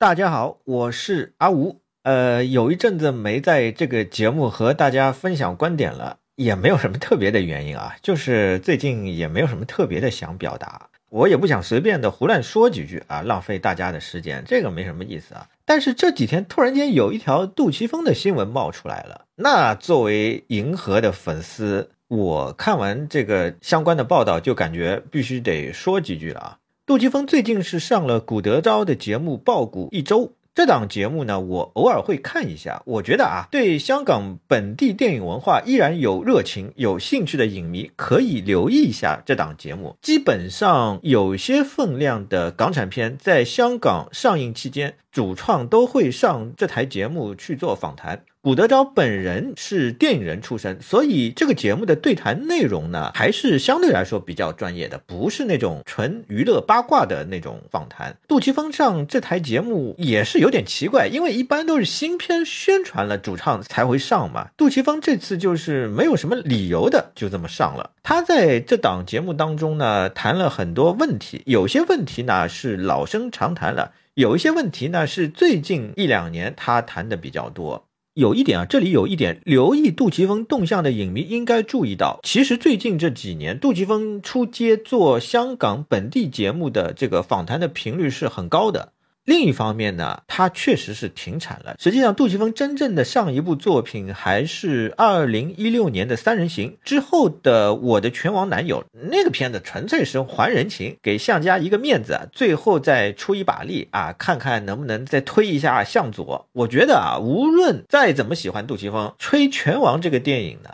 大家好，我是阿吴。呃，有一阵子没在这个节目和大家分享观点了，也没有什么特别的原因啊，就是最近也没有什么特别的想表达，我也不想随便的胡乱说几句啊，浪费大家的时间，这个没什么意思啊。但是这几天突然间有一条杜琪峰的新闻冒出来了，那作为银河的粉丝，我看完这个相关的报道，就感觉必须得说几句了啊。杜琪峰最近是上了古德昭的节目《爆股一周》。这档节目呢，我偶尔会看一下。我觉得啊，对香港本地电影文化依然有热情、有兴趣的影迷可以留意一下这档节目。基本上有些分量的港产片在香港上映期间，主创都会上这台节目去做访谈。古德昭本人是电影人出身，所以这个节目的对谈内容呢，还是相对来说比较专业的，不是那种纯娱乐八卦的那种访谈。杜琪峰上这台节目也是有点奇怪，因为一般都是新片宣传了，主唱才会上嘛。杜琪峰这次就是没有什么理由的，就这么上了。他在这档节目当中呢，谈了很多问题，有些问题呢是老生常谈了，有一些问题呢是最近一两年他谈的比较多。有一点啊，这里有一点，留意杜琪峰动向的影迷应该注意到，其实最近这几年，杜琪峰出街做香港本地节目的这个访谈的频率是很高的。另一方面呢，他确实是停产了。实际上，杜琪峰真正的上一部作品还是二零一六年的《三人行》之后的《我的拳王男友》那个片子，纯粹是还人情，给向家一个面子，最后再出一把力啊，看看能不能再推一下向佐。我觉得啊，无论再怎么喜欢杜琪峰，吹拳王这个电影呢，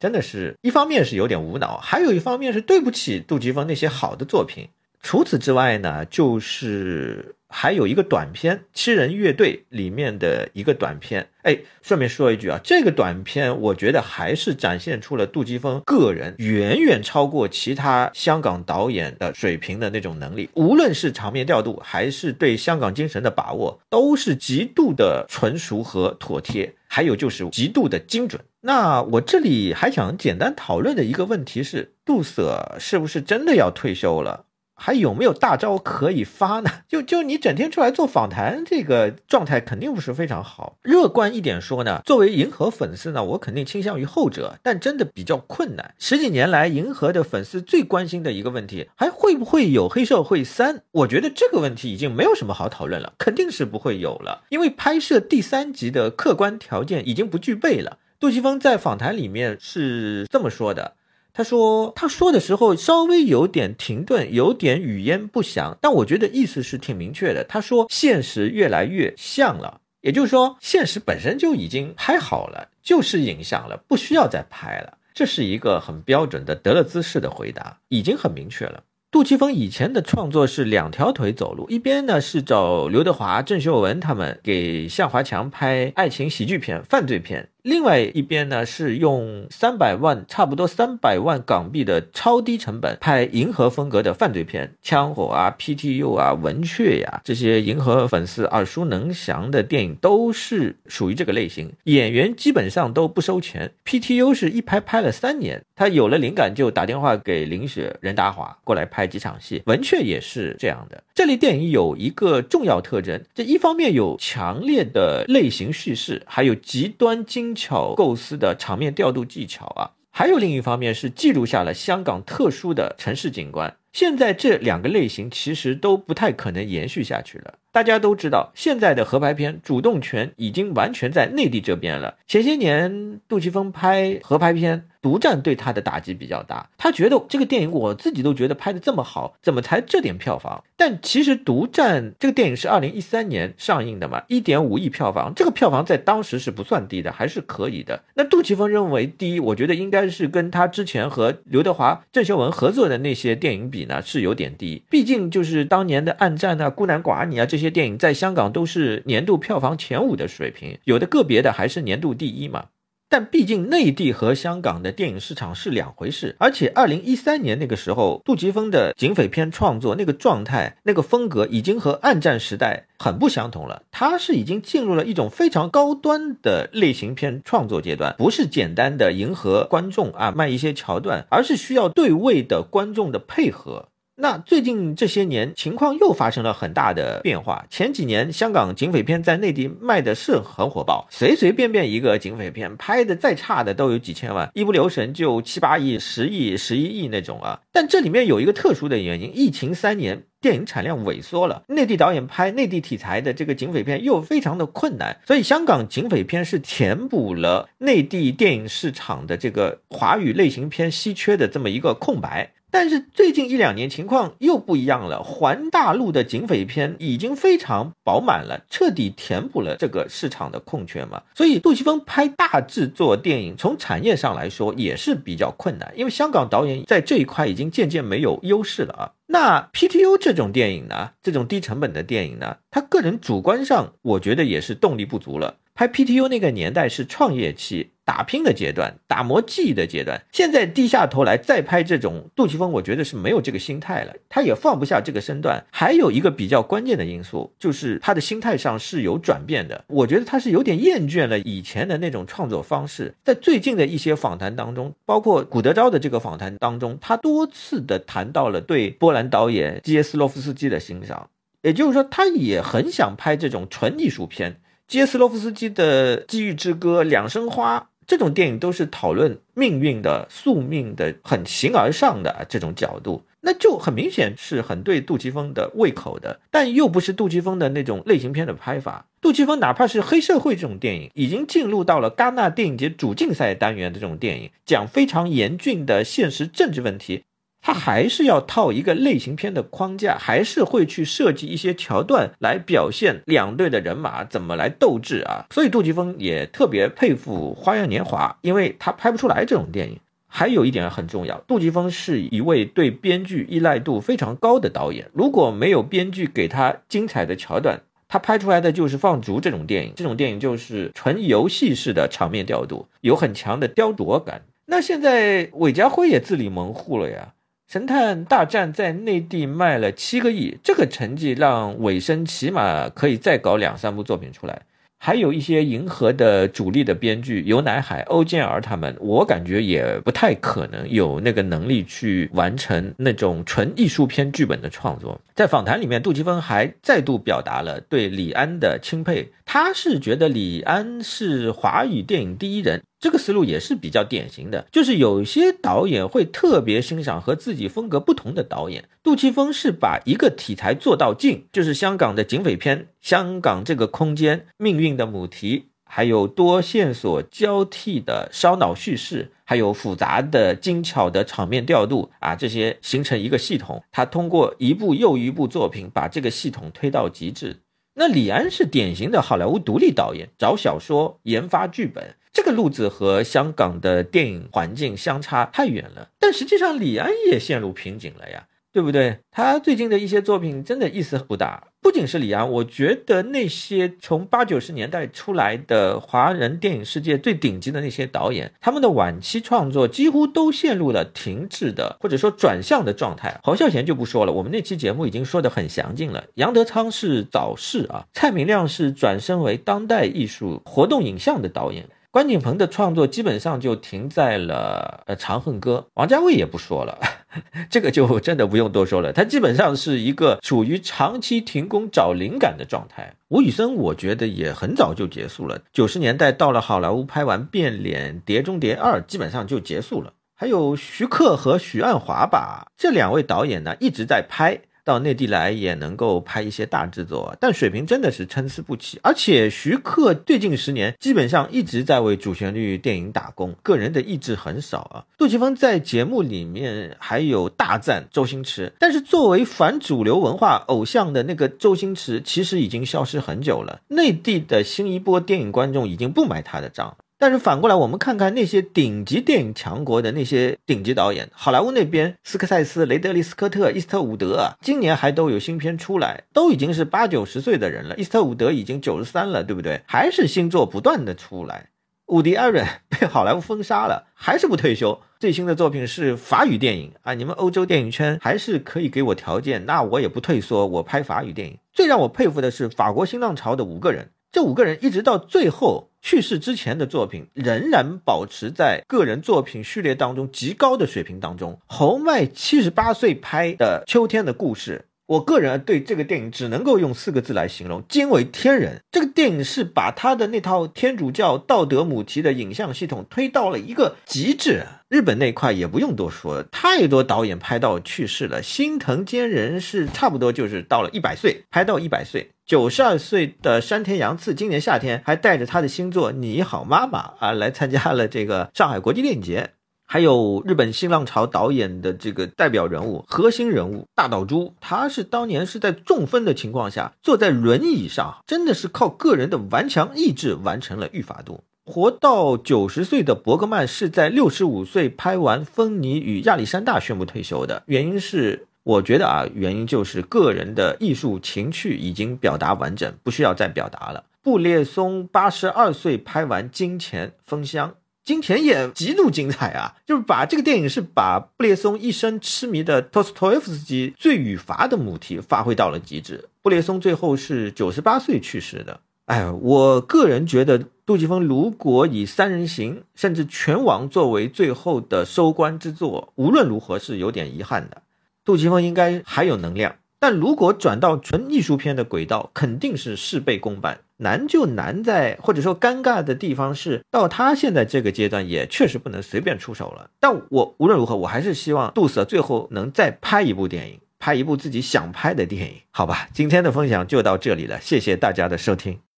真的是一方面是有点无脑，还有一方面是对不起杜琪峰那些好的作品。除此之外呢，就是还有一个短片《七人乐队》里面的一个短片。哎，顺便说一句啊，这个短片我觉得还是展现出了杜琪峰个人远远超过其他香港导演的水平的那种能力，无论是场面调度还是对香港精神的把握，都是极度的纯熟和妥帖，还有就是极度的精准。那我这里还想简单讨论的一个问题是，杜 Sir 是不是真的要退休了？还有没有大招可以发呢？就就你整天出来做访谈，这个状态肯定不是非常好。乐观一点说呢，作为银河粉丝呢，我肯定倾向于后者，但真的比较困难。十几年来，银河的粉丝最关心的一个问题，还会不会有黑社会三？我觉得这个问题已经没有什么好讨论了，肯定是不会有了，因为拍摄第三集的客观条件已经不具备了。杜琪峰在访谈里面是这么说的。他说，他说的时候稍微有点停顿，有点语焉不详，但我觉得意思是挺明确的。他说，现实越来越像了，也就是说，现实本身就已经拍好了，就是影像了，不需要再拍了。这是一个很标准的德勒兹式的回答，已经很明确了。杜琪峰以前的创作是两条腿走路，一边呢是找刘德华、郑秀文他们给向华强拍爱情喜剧片、犯罪片。另外一边呢，是用三百万，差不多三百万港币的超低成本拍银河风格的犯罪片，枪火啊、PTU 啊、文雀呀这些银河粉丝耳熟能详的电影都是属于这个类型。演员基本上都不收钱，PTU 是一拍拍了三年，他有了灵感就打电话给林雪、任达华过来拍几场戏。文雀也是这样的。这类电影有一个重要特征，这一方面有强烈的类型叙事，还有极端精巧构思的场面调度技巧啊，还有另一方面是记录下了香港特殊的城市景观。现在这两个类型其实都不太可能延续下去了。大家都知道，现在的合拍片主动权已经完全在内地这边了。前些年杜琪峰拍合拍片。独占对他的打击比较大，他觉得这个电影我自己都觉得拍的这么好，怎么才这点票房？但其实独占这个电影是二零一三年上映的嘛，一点五亿票房，这个票房在当时是不算低的，还是可以的。那杜琪峰认为第一，我觉得应该是跟他之前和刘德华、郑秀文合作的那些电影比呢是有点低，毕竟就是当年的《暗战》啊、《孤男寡女》啊这些电影在香港都是年度票房前五的水平，有的个别的还是年度第一嘛。但毕竟内地和香港的电影市场是两回事，而且二零一三年那个时候，杜琪峰的警匪片创作那个状态、那个风格已经和暗战时代很不相同了。他是已经进入了一种非常高端的类型片创作阶段，不是简单的迎合观众啊卖一些桥段，而是需要对位的观众的配合。那最近这些年情况又发生了很大的变化。前几年香港警匪片在内地卖的是很火爆，随随便便一个警匪片拍的再差的都有几千万，一不留神就七八亿、十亿、十一亿那种啊。但这里面有一个特殊的原因，疫情三年。电影产量萎缩了，内地导演拍内地题材的这个警匪片又非常的困难，所以香港警匪片是填补了内地电影市场的这个华语类型片稀缺的这么一个空白。但是最近一两年情况又不一样了，环大陆的警匪片已经非常饱满了，彻底填补了这个市场的空缺嘛。所以杜琪峰拍大制作电影，从产业上来说也是比较困难，因为香港导演在这一块已经渐渐没有优势了啊。那 PTU 这种电影呢，这种低成本的电影呢，他个人主观上我觉得也是动力不足了。拍 PTU 那个年代是创业期。打拼的阶段，打磨技艺的阶段，现在低下头来再拍这种杜琪峰，我觉得是没有这个心态了，他也放不下这个身段。还有一个比较关键的因素，就是他的心态上是有转变的。我觉得他是有点厌倦了以前的那种创作方式。在最近的一些访谈当中，包括古德昭的这个访谈当中，他多次的谈到了对波兰导演基耶斯洛夫斯基的欣赏，也就是说，他也很想拍这种纯艺术片。基耶斯洛夫斯基的《机遇之歌》《两生花》。这种电影都是讨论命运的、宿命的，很形而上的这种角度，那就很明显是很对杜琪峰的胃口的，但又不是杜琪峰的那种类型片的拍法。杜琪峰哪怕是黑社会这种电影，已经进入到了戛纳电影节主竞赛单元的这种电影，讲非常严峻的现实政治问题。他还是要套一个类型片的框架，还是会去设计一些桥段来表现两队的人马怎么来斗智啊。所以杜琪峰也特别佩服《花样年华》，因为他拍不出来这种电影。还有一点很重要，杜琪峰是一位对编剧依赖度非常高的导演。如果没有编剧给他精彩的桥段，他拍出来的就是放逐这种电影。这种电影就是纯游戏式的场面调度，有很强的雕琢感。那现在韦家辉也自立门户了呀。神探大战在内地卖了七个亿，这个成绩让尾声起码可以再搞两三部作品出来。还有一些银河的主力的编剧尤乃海、欧建儿他们，我感觉也不太可能有那个能力去完成那种纯艺术片剧本的创作。在访谈里面，杜琪峰还再度表达了对李安的钦佩，他是觉得李安是华语电影第一人。这个思路也是比较典型的，就是有些导演会特别欣赏和自己风格不同的导演。杜琪峰是把一个题材做到尽，就是香港的警匪片，香港这个空间命运的母题，还有多线索交替的烧脑叙事，还有复杂的精巧的场面调度啊，这些形成一个系统。他通过一部又一部作品把这个系统推到极致。那李安是典型的好莱坞独立导演，找小说研发剧本。这个路子和香港的电影环境相差太远了，但实际上李安也陷入瓶颈了呀，对不对？他最近的一些作品真的意思不大。不仅是李安，我觉得那些从八九十年代出来的华人电影世界最顶级的那些导演，他们的晚期创作几乎都陷入了停滞的或者说转向的状态。侯孝贤就不说了，我们那期节目已经说得很详尽了。杨德昌是早逝啊，蔡明亮是转身为当代艺术活动影像的导演。关锦鹏的创作基本上就停在了呃《长恨歌》，王家卫也不说了，这个就真的不用多说了，他基本上是一个处于长期停工找灵感的状态。吴宇森我觉得也很早就结束了，九十年代到了好莱坞拍完《变脸》《碟中谍二》，基本上就结束了。还有徐克和许鞍华吧，这两位导演呢一直在拍。到内地来也能够拍一些大制作，但水平真的是参差不齐。而且徐克最近十年基本上一直在为主旋律电影打工，个人的意志很少啊。杜琪峰在节目里面还有大赞周星驰，但是作为反主流文化偶像的那个周星驰，其实已经消失很久了。内地的新一波电影观众已经不买他的账。但是反过来，我们看看那些顶级电影强国的那些顶级导演，好莱坞那边，斯科塞斯、雷德利·斯科特、伊斯特伍德啊，今年还都有新片出来，都已经是八九十岁的人了。伊斯特伍德已经九十三了，对不对？还是新作不断的出来。伍迪·艾伦 被好莱坞封杀了，还是不退休。最新的作品是法语电影啊，你们欧洲电影圈还是可以给我条件，那我也不退缩，我拍法语电影。最让我佩服的是法国新浪潮的五个人。这五个人一直到最后去世之前的作品，仍然保持在个人作品序列当中极高的水平当中。侯麦七十八岁拍的《秋天的故事》。我个人对这个电影只能够用四个字来形容：惊为天人。这个电影是把他的那套天主教道德母题的影像系统推到了一个极致。日本那块也不用多说，太多导演拍到去世了。心藤坚人是差不多就是到了一百岁，拍到一百岁。九十二岁的山田洋次今年夏天还带着他的新作《你好妈妈》啊来参加了这个上海国际电影节。还有日本新浪潮导演的这个代表人物、核心人物大岛渚，他是当年是在中风的情况下坐在轮椅上，真的是靠个人的顽强意志完成了《御法度》。活到九十岁的伯格曼是在六十五岁拍完《芬妮与亚历山大》宣布退休的，原因是我觉得啊，原因就是个人的艺术情趣已经表达完整，不需要再表达了。布列松八十二岁拍完《金钱风香》。金钱也极度精彩啊！就是把这个电影是把布列松一生痴迷的托斯托耶夫斯基罪与罚的母题发挥到了极致。布列松最后是九十八岁去世的。哎，我个人觉得杜琪峰如果以《三人行》甚至《拳王》作为最后的收官之作，无论如何是有点遗憾的。杜琪峰应该还有能量。但如果转到纯艺术片的轨道，肯定是事倍功半。难就难在，或者说尴尬的地方是，到他现在这个阶段，也确实不能随便出手了。但我无论如何，我还是希望杜瑟最后能再拍一部电影，拍一部自己想拍的电影，好吧？今天的分享就到这里了，谢谢大家的收听。